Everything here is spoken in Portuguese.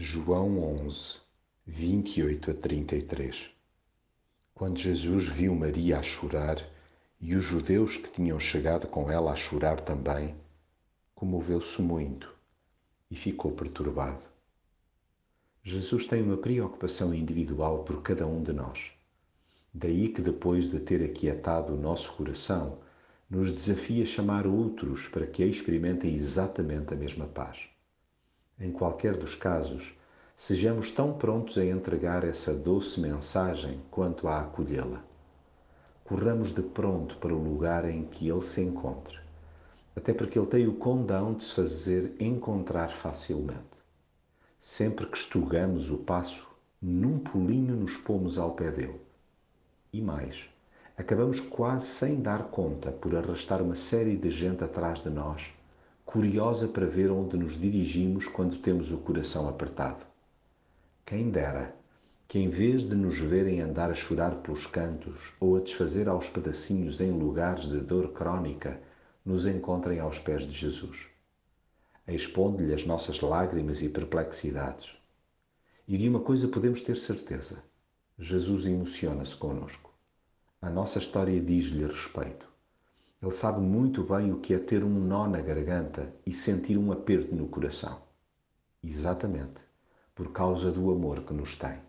João 11, 28 a 33 Quando Jesus viu Maria a chorar e os judeus que tinham chegado com ela a chorar também, comoveu-se muito e ficou perturbado. Jesus tem uma preocupação individual por cada um de nós. Daí que, depois de ter aquietado o nosso coração, nos desafia a chamar outros para que experimentem exatamente a mesma paz. Em qualquer dos casos, sejamos tão prontos a entregar essa doce mensagem quanto a acolhê-la. Corramos de pronto para o lugar em que ele se encontra, até porque ele tem o condão de se fazer encontrar facilmente. Sempre que estugamos o passo, num pulinho nos pomos ao pé dele. E mais, acabamos quase sem dar conta por arrastar uma série de gente atrás de nós curiosa para ver onde nos dirigimos quando temos o coração apertado. Quem dera que, em vez de nos verem andar a chorar pelos cantos ou a desfazer aos pedacinhos em lugares de dor crónica, nos encontrem aos pés de Jesus. Expondo-lhe as nossas lágrimas e perplexidades. E de uma coisa podemos ter certeza: Jesus emociona-se conosco. A nossa história diz-lhe respeito. Ele sabe muito bem o que é ter um nó na garganta e sentir um aperto no coração. Exatamente por causa do amor que nos tem.